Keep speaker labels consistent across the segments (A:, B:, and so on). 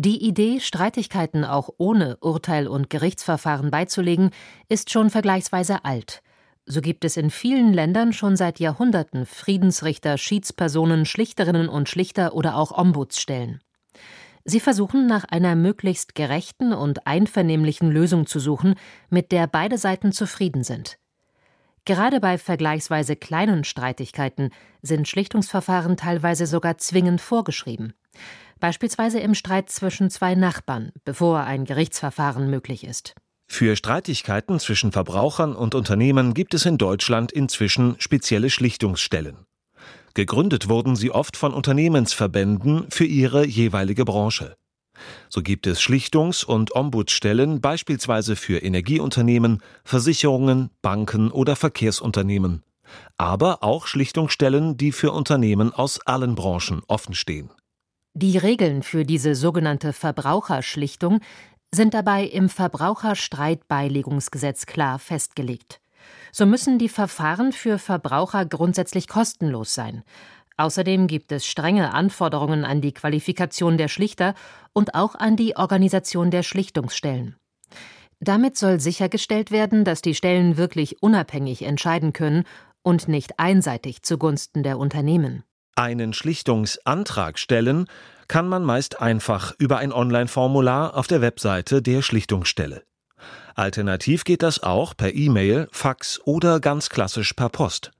A: Die Idee, Streitigkeiten auch ohne Urteil und Gerichtsverfahren beizulegen, ist schon vergleichsweise alt. So gibt es in vielen Ländern schon seit Jahrhunderten Friedensrichter, Schiedspersonen, Schlichterinnen und Schlichter oder auch Ombudsstellen. Sie versuchen nach einer möglichst gerechten und einvernehmlichen Lösung zu suchen, mit der beide Seiten zufrieden sind. Gerade bei vergleichsweise kleinen Streitigkeiten sind Schlichtungsverfahren teilweise sogar zwingend vorgeschrieben beispielsweise im Streit zwischen zwei Nachbarn, bevor ein Gerichtsverfahren möglich ist.
B: Für Streitigkeiten zwischen Verbrauchern und Unternehmen gibt es in Deutschland inzwischen spezielle Schlichtungsstellen. Gegründet wurden sie oft von Unternehmensverbänden für ihre jeweilige Branche. So gibt es Schlichtungs- und Ombudsstellen beispielsweise für Energieunternehmen, Versicherungen, Banken oder Verkehrsunternehmen, aber auch Schlichtungsstellen, die für Unternehmen aus allen Branchen offenstehen.
A: Die Regeln für diese sogenannte Verbraucherschlichtung sind dabei im Verbraucherstreitbeilegungsgesetz klar festgelegt. So müssen die Verfahren für Verbraucher grundsätzlich kostenlos sein. Außerdem gibt es strenge Anforderungen an die Qualifikation der Schlichter und auch an die Organisation der Schlichtungsstellen. Damit soll sichergestellt werden, dass die Stellen wirklich unabhängig entscheiden können und nicht einseitig zugunsten der Unternehmen.
B: Einen Schlichtungsantrag stellen kann man meist einfach über ein Online-Formular auf der Webseite der Schlichtungsstelle. Alternativ geht das auch per E-Mail, Fax oder ganz klassisch per Post.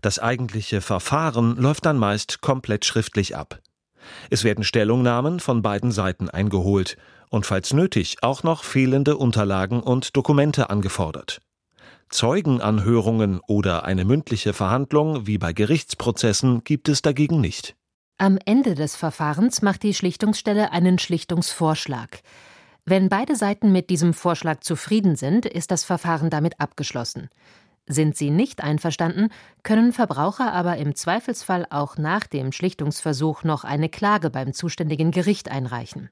B: Das eigentliche Verfahren läuft dann meist komplett schriftlich ab. Es werden Stellungnahmen von beiden Seiten eingeholt und falls nötig auch noch fehlende Unterlagen und Dokumente angefordert. Zeugenanhörungen oder eine mündliche Verhandlung wie bei Gerichtsprozessen gibt es dagegen nicht.
A: Am Ende des Verfahrens macht die Schlichtungsstelle einen Schlichtungsvorschlag. Wenn beide Seiten mit diesem Vorschlag zufrieden sind, ist das Verfahren damit abgeschlossen. Sind sie nicht einverstanden, können Verbraucher aber im Zweifelsfall auch nach dem Schlichtungsversuch noch eine Klage beim zuständigen Gericht einreichen.